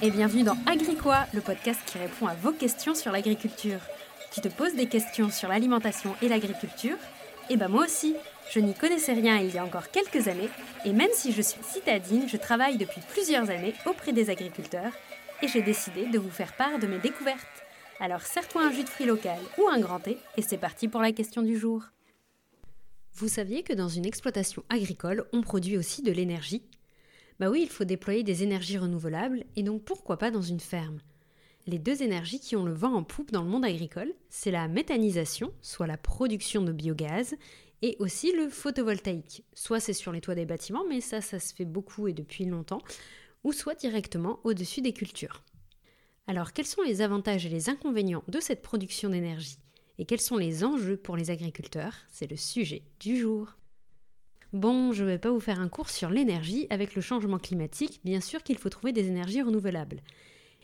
et bienvenue dans Agricois, le podcast qui répond à vos questions sur l'agriculture. Tu te poses des questions sur l'alimentation et l'agriculture Eh ben moi aussi, je n'y connaissais rien il y a encore quelques années, et même si je suis citadine, je travaille depuis plusieurs années auprès des agriculteurs, et j'ai décidé de vous faire part de mes découvertes. Alors serre-toi un jus de fruits local ou un grand thé, et c'est parti pour la question du jour. Vous saviez que dans une exploitation agricole, on produit aussi de l'énergie bah oui, il faut déployer des énergies renouvelables, et donc pourquoi pas dans une ferme Les deux énergies qui ont le vent en poupe dans le monde agricole, c'est la méthanisation, soit la production de biogaz, et aussi le photovoltaïque. Soit c'est sur les toits des bâtiments, mais ça, ça se fait beaucoup et depuis longtemps, ou soit directement au-dessus des cultures. Alors, quels sont les avantages et les inconvénients de cette production d'énergie? Et quels sont les enjeux pour les agriculteurs? C'est le sujet du jour. Bon, je ne vais pas vous faire un cours sur l'énergie. Avec le changement climatique, bien sûr qu'il faut trouver des énergies renouvelables.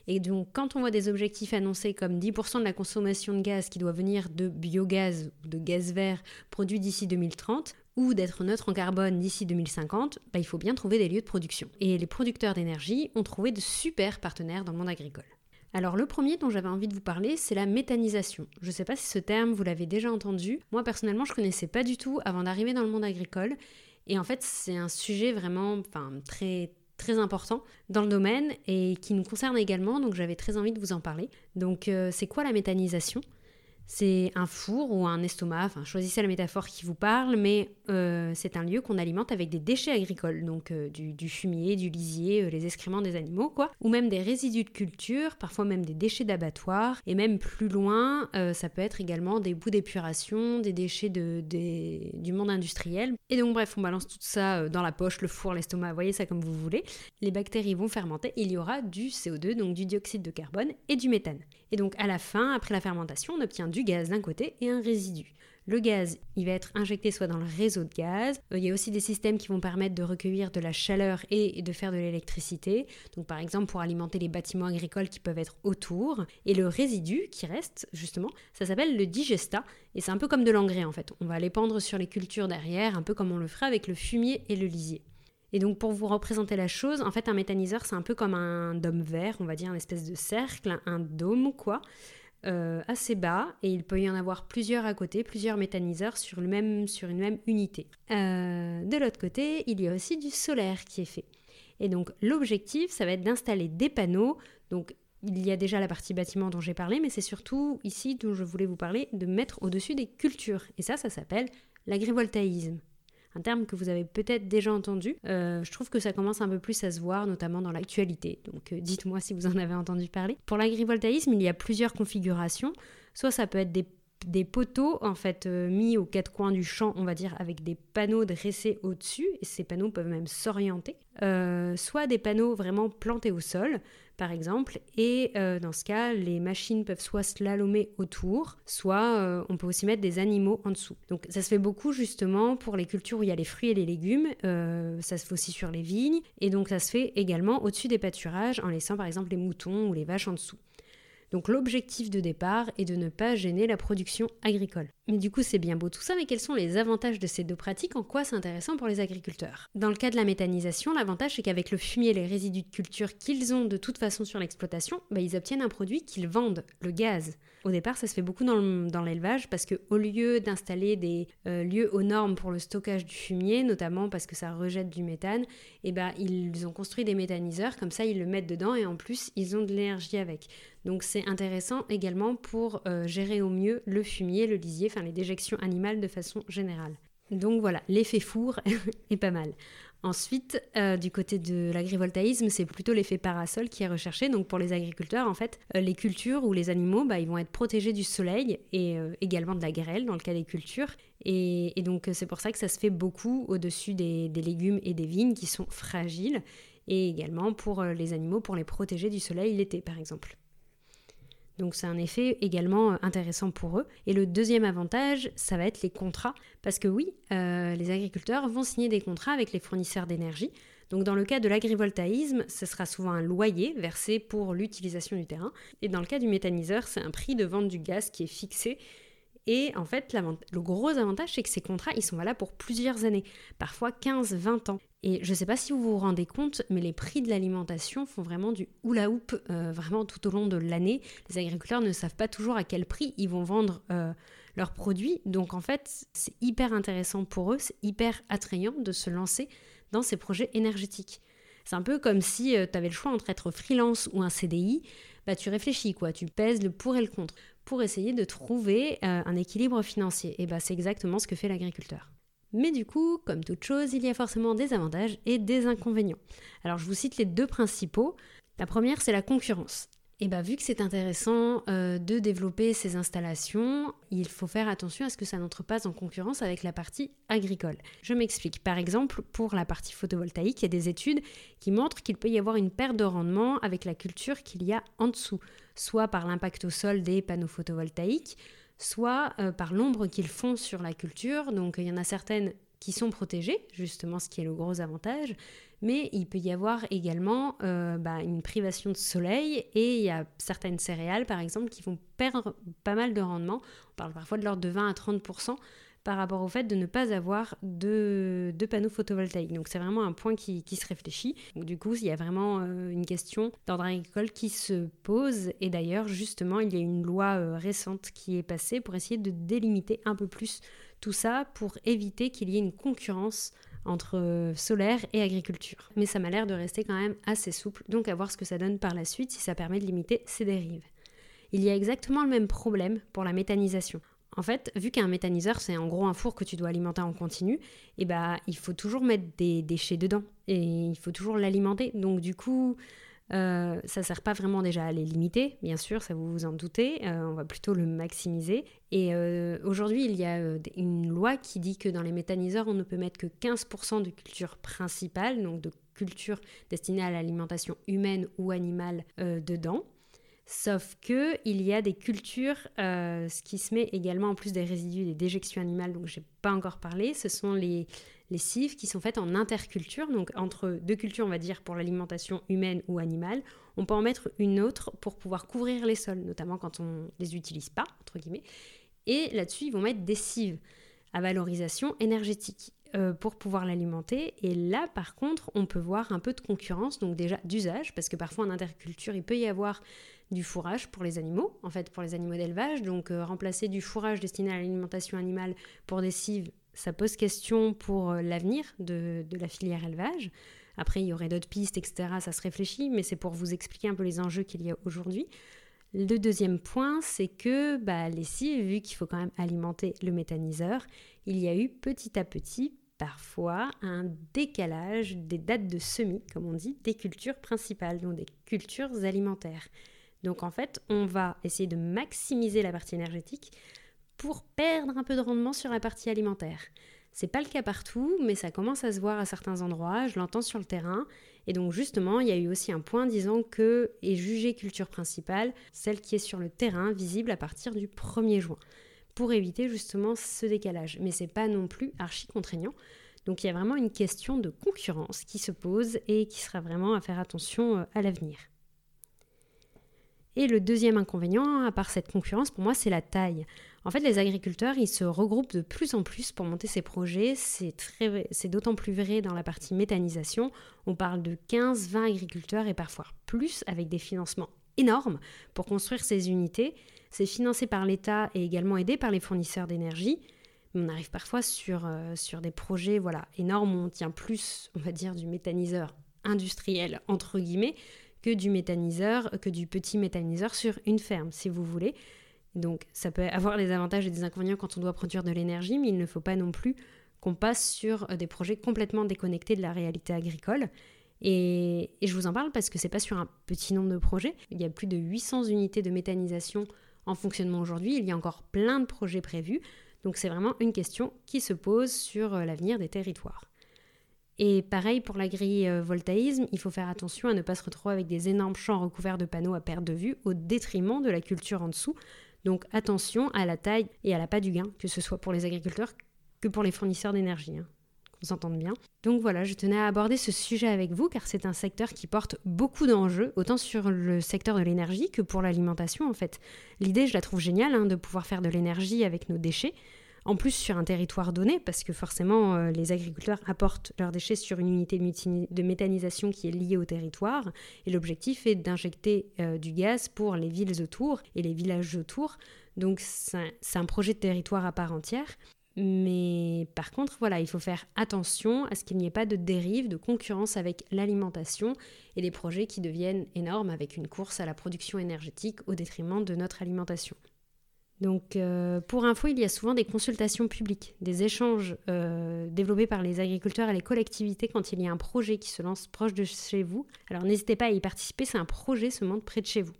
Et donc, quand on voit des objectifs annoncés comme 10% de la consommation de gaz qui doit venir de biogaz ou de gaz vert produit d'ici 2030, ou d'être neutre en carbone d'ici 2050, bah, il faut bien trouver des lieux de production. Et les producteurs d'énergie ont trouvé de super partenaires dans le monde agricole. Alors le premier dont j'avais envie de vous parler, c'est la méthanisation. Je ne sais pas si ce terme vous l'avez déjà entendu. Moi personnellement, je ne connaissais pas du tout avant d'arriver dans le monde agricole. Et en fait, c'est un sujet vraiment très important dans le domaine et qui nous concerne également, donc j'avais très envie de vous en parler. Donc euh, c'est quoi la méthanisation? C'est un four ou un estomac, enfin choisissez la métaphore qui vous parle, mais euh, c'est un lieu qu'on alimente avec des déchets agricoles, donc euh, du, fumier, du lisier, euh, les excréments des animaux, quoi, ou même des résidus de culture, parfois même des déchets d'abattoir, et même plus loin, ça peut être également des bouts d'épuration, des déchets du monde industriel. Et donc bref, on balance tout ça dans la poche, le four, l'estomac, voyez ça comme vous voulez. Les bactéries vont fermenter, il y aura du CO2, donc du dioxyde de carbone et du méthane. Et donc à la fin, après la fermentation, on obtient du gaz d'un côté et un résidu. Le gaz, il va être injecté soit dans le réseau de gaz. Euh, il y a aussi des systèmes qui vont permettre de recueillir de la chaleur et de faire de l'électricité. Donc par exemple pour alimenter les bâtiments agricoles qui peuvent être autour. Et le résidu qui reste, justement, ça s'appelle le digesta. Et c'est un peu comme de l'engrais en fait. On va l'épandre sur les cultures derrière, un peu comme on le ferait avec le fumier et le lisier. Et donc pour vous représenter la chose, en fait un méthaniseur c'est un peu comme un dôme vert, on va dire une espèce de cercle, un dôme quoi, euh, assez bas, et il peut y en avoir plusieurs à côté, plusieurs méthaniseurs sur, une même unité. Euh, de l'autre côté, il y a aussi du solaire qui est fait. Et donc l'objectif, ça va être d'installer des panneaux, donc il y a déjà la partie bâtiment dont j'ai parlé, mais c'est surtout ici dont je voulais vous parler, de mettre au-dessus des cultures. Et ça, ça s'appelle l'agrivoltaïsme un terme que vous avez peut-être déjà entendu. Euh, je trouve que ça commence un peu plus à se voir, notamment dans l'actualité. Donc euh, dites-moi si vous en avez entendu parler. Pour l'agrivoltaïsme, il y a plusieurs configurations. Soit ça peut être des des poteaux en fait euh, mis aux quatre coins du champ, on va dire, avec des panneaux dressés au-dessus, et ces panneaux peuvent même s'orienter, soit des panneaux vraiment plantés au sol, par exemple. Et euh, dans ce cas, les machines peuvent soit slalomer autour, soit euh, on peut aussi mettre des animaux en dessous. Donc ça se fait beaucoup justement pour les cultures où il y a les fruits et les légumes. Euh, ça se fait aussi sur les vignes. Et donc ça se fait également au-dessus des pâturages en laissant par exemple les moutons ou les vaches en dessous. Donc l'objectif de départ est de ne pas gêner la production agricole. Mais du coup, c'est bien beau tout ça, mais quels sont les avantages de ces deux pratiques? En quoi c'est intéressant pour les agriculteurs? Dans le cas de la méthanisation, l'avantage c'est qu'avec le fumier et les résidus de culture qu'ils ont de toute façon sur l'exploitation, bah, ils obtiennent un produit qu'ils vendent, le gaz. Au départ, ça se fait beaucoup dans l'élevage parce qu'au lieu d'installer des euh, lieux aux normes pour le stockage du fumier, notamment parce que ça rejette du méthane, eh ben, ils ont construit des méthaniseurs, comme ça ils le mettent dedans et en plus ils ont de l'énergie avec. Donc c'est intéressant également pour euh, gérer au mieux le fumier, le lisier, enfin les déjections animales de façon générale. Donc voilà, l'effet four est pas mal. Ensuite, euh, du côté de l'agrivoltaïsme, c'est plutôt l'effet parasol qui est recherché. Donc pour les agriculteurs, en fait, euh, les cultures ou les animaux, bah, ils vont être protégés du soleil et également de la grêle dans le cas des cultures. Et, donc c'est pour ça que ça se fait beaucoup au-dessus des, des, légumes et des vignes qui sont fragiles et également pour les animaux pour les protéger du soleil l'été par exemple. Donc c'est un effet également euh, intéressant pour eux. Et le deuxième avantage, ça va être les contrats. Parce que oui, euh, les agriculteurs vont signer des contrats avec les fournisseurs d'énergie. Donc dans le cas de l'agrivoltaïsme, ce sera souvent un loyer versé pour l'utilisation du terrain. Et dans le cas du méthaniseur, c'est un prix de vente du gaz qui est fixé Et en fait, le gros avantage, c'est que ces contrats, ils sont valables pour plusieurs années, parfois 15-20 ans. Et je ne sais pas si vous vous rendez compte, mais les prix de l'alimentation font vraiment du hula hoop, euh, vraiment tout au long de l'année. Les agriculteurs ne savent pas toujours à quel prix ils vont vendre euh, leurs produits. Donc en fait, c'est hyper intéressant pour eux, c'est hyper attrayant de se lancer dans ces projets énergétiques. C'est un peu comme si euh, tu avais le choix entre être freelance ou un CDI. Bah, tu réfléchis, quoi. Tu pèses le pour et le contre pour essayer de trouver un équilibre financier. Et bah, c'est exactement ce que fait l'agriculteur. Mais du coup, comme toute chose, il y a forcément des avantages et des inconvénients. Alors je vous cite les deux principaux. La première, c'est la concurrence. Et bien, bah, vu que c'est intéressant euh, de développer ces installations, il faut faire attention à ce que ça n'entre pas en concurrence avec la partie agricole. Je m'explique. Par exemple, pour la partie photovoltaïque, il y a des études qui montrent qu'il peut y avoir une perte de rendement avec la culture qu'il y a en dessous, soit par l'impact au sol des panneaux photovoltaïques, soit euh, par l'ombre qu'ils font sur la culture. Donc il y en a certaines qui sont protégées, justement ce qui est le gros avantage, mais il peut y avoir également euh, bah, une privation de soleil et il y a certaines céréales par exemple qui vont perdre pas mal de rendement, on parle parfois de l'ordre de 20 à 30% par rapport au fait de ne pas avoir de, panneaux photovoltaïques. Donc c'est vraiment un point qui, se réfléchit. du coup, il y a vraiment euh, une question d'ordre agricole qui se pose. Et d'ailleurs, justement, il y a une loi euh, récente qui est passée pour essayer de délimiter un peu plus tout ça, pour éviter qu'il y ait une concurrence entre euh, solaire et agriculture. Mais ça m'a l'air de rester quand même assez souple, donc à voir ce que ça donne par la suite si ça permet de limiter ces dérives. Il y a exactement le même problème pour la méthanisation. En fait, vu qu'un méthaniseur, c'est en gros un four que tu dois alimenter en continu, et eh bah, il faut toujours mettre des déchets dedans et il faut toujours l'alimenter. Donc du coup, euh, ça ne sert pas vraiment déjà à les limiter, bien sûr, ça vous vous en doutez, euh, on va plutôt le maximiser. Et euh, aujourd'hui, il y a une loi qui dit que dans les méthaniseurs, on ne peut mettre que 15% de culture principale, donc de culture destinée à l'alimentation humaine ou animale dedans. Sauf que il y a des cultures, euh, ce qui se met également en plus des résidus des déjections animales, donc j'ai pas encore parlé, ce sont les, les cives qui sont faites en interculture, donc entre deux cultures, on va dire pour l'alimentation humaine ou animale, on peut en mettre une autre pour pouvoir couvrir les sols, notamment quand on les utilise pas, entre guillemets. Et là-dessus, ils vont mettre des cives à valorisation énergétique. Euh, pour pouvoir l'alimenter. Et là, par contre, on peut voir un peu de concurrence, donc déjà d'usage, parce que parfois en interculture, il peut y avoir du fourrage pour les animaux, en fait, pour les animaux d'élevage. Donc, euh, remplacer du fourrage destiné à l'alimentation animale pour des cives, ça pose question pour euh, l'avenir de, la filière élevage. Après, il y aurait d'autres pistes, etc. Ça se réfléchit, mais c'est pour vous expliquer un peu les enjeux qu'il y a aujourd'hui. Le deuxième point, c'est que bah, les cives, vu qu'il faut quand même alimenter le méthaniseur, il y a eu petit à petit parfois un décalage des dates de semis, comme on dit, des cultures principales, donc des cultures alimentaires. Donc en fait, on va essayer de maximiser la partie énergétique pour perdre un peu de rendement sur la partie alimentaire. C'est pas le cas partout, mais ça commence à se voir à certains endroits, je l'entends sur le terrain. Et donc justement, il y a eu aussi un point disant que est jugée culture principale, celle qui est sur le terrain, visible à partir du 1er juin pour éviter justement ce décalage. Mais c'est pas non plus archi contraignant. Donc il y a vraiment une question de concurrence qui se pose et qui sera vraiment à faire attention euh, à l'avenir. Et le deuxième inconvénient, à part cette concurrence, pour moi, c'est la taille. En fait, les agriculteurs, ils se regroupent de plus en plus pour monter ces projets. C'est, d'autant plus vrai dans la partie méthanisation. On parle de 15-20 agriculteurs et parfois plus avec des financements énormes pour construire ces unités. C'est financé par l'État et également aidé par les fournisseurs d'énergie. On arrive parfois sur, euh, des projets voilà, énormes où on tient plus, on va dire, du méthaniseur industriel, entre guillemets, que du méthaniseur, que du petit méthaniseur sur une ferme, si vous voulez. Donc ça peut avoir des avantages et des inconvénients quand on doit produire de l'énergie, mais il ne faut pas non plus qu'on passe sur euh, des projets complètement déconnectés de la réalité agricole. Et, et je vous en parle parce que c'est pas sur un petit nombre de projets. Il y a plus de 800 unités de méthanisation en fonctionnement aujourd'hui. Il y a encore plein de projets prévus. Donc c'est vraiment une question qui se pose sur euh, l'avenir des territoires. Et pareil pour l'agrivoltaïsme, il faut faire attention à ne pas se retrouver avec des énormes champs recouverts de panneaux à perte de vue au détriment de la culture en dessous. Donc attention à la taille et à la pas du gain, que ce soit pour les agriculteurs que pour les fournisseurs d'énergie. Hein. qu'on s'entende bien. Donc voilà, je tenais à aborder ce sujet avec vous car c'est un secteur qui porte beaucoup d'enjeux, autant sur le secteur de l'énergie que pour l'alimentation en fait. L'idée, je la trouve géniale, hein, de pouvoir faire de l'énergie avec nos déchets en plus sur un territoire donné, parce que forcément euh, les agriculteurs apportent leurs déchets sur une unité de méthanisation qui est liée au territoire, et l'objectif est d'injecter euh, du gaz pour les villes autour et les villages autour. Donc c'est un projet de territoire à part entière. Mais par contre, voilà, il faut faire attention à ce qu'il n'y ait pas de dérive, de concurrence avec l'alimentation et des projets qui deviennent énormes avec une course à la production énergétique au détriment de notre alimentation. Donc, euh, pour info, il y a souvent des consultations publiques, des échanges euh, développés par les agriculteurs et les collectivités quand il y a un projet qui se lance proche de chez vous. Alors, n'hésitez pas à y participer, c'est un projet se monte près de chez vous.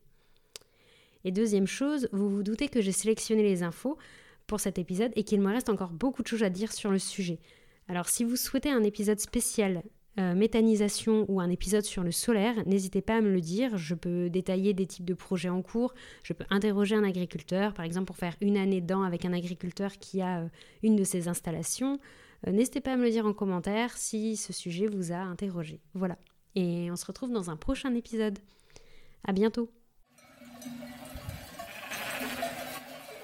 Et deuxième chose, vous vous doutez que j'ai sélectionné les infos pour cet épisode et qu'il me reste encore beaucoup de choses à dire sur le sujet. Alors, si vous souhaitez un épisode spécial euh, méthanisation ou un épisode sur le solaire, n'hésitez pas à me le dire. Je peux détailler des types de projets en cours. Je peux interroger un agriculteur, par exemple pour faire une année dedans avec un agriculteur qui a euh, une de ces installations. Euh, n'hésitez pas à me le dire en commentaire si ce sujet vous a interrogé. Voilà. Et on se retrouve dans un prochain épisode. À bientôt.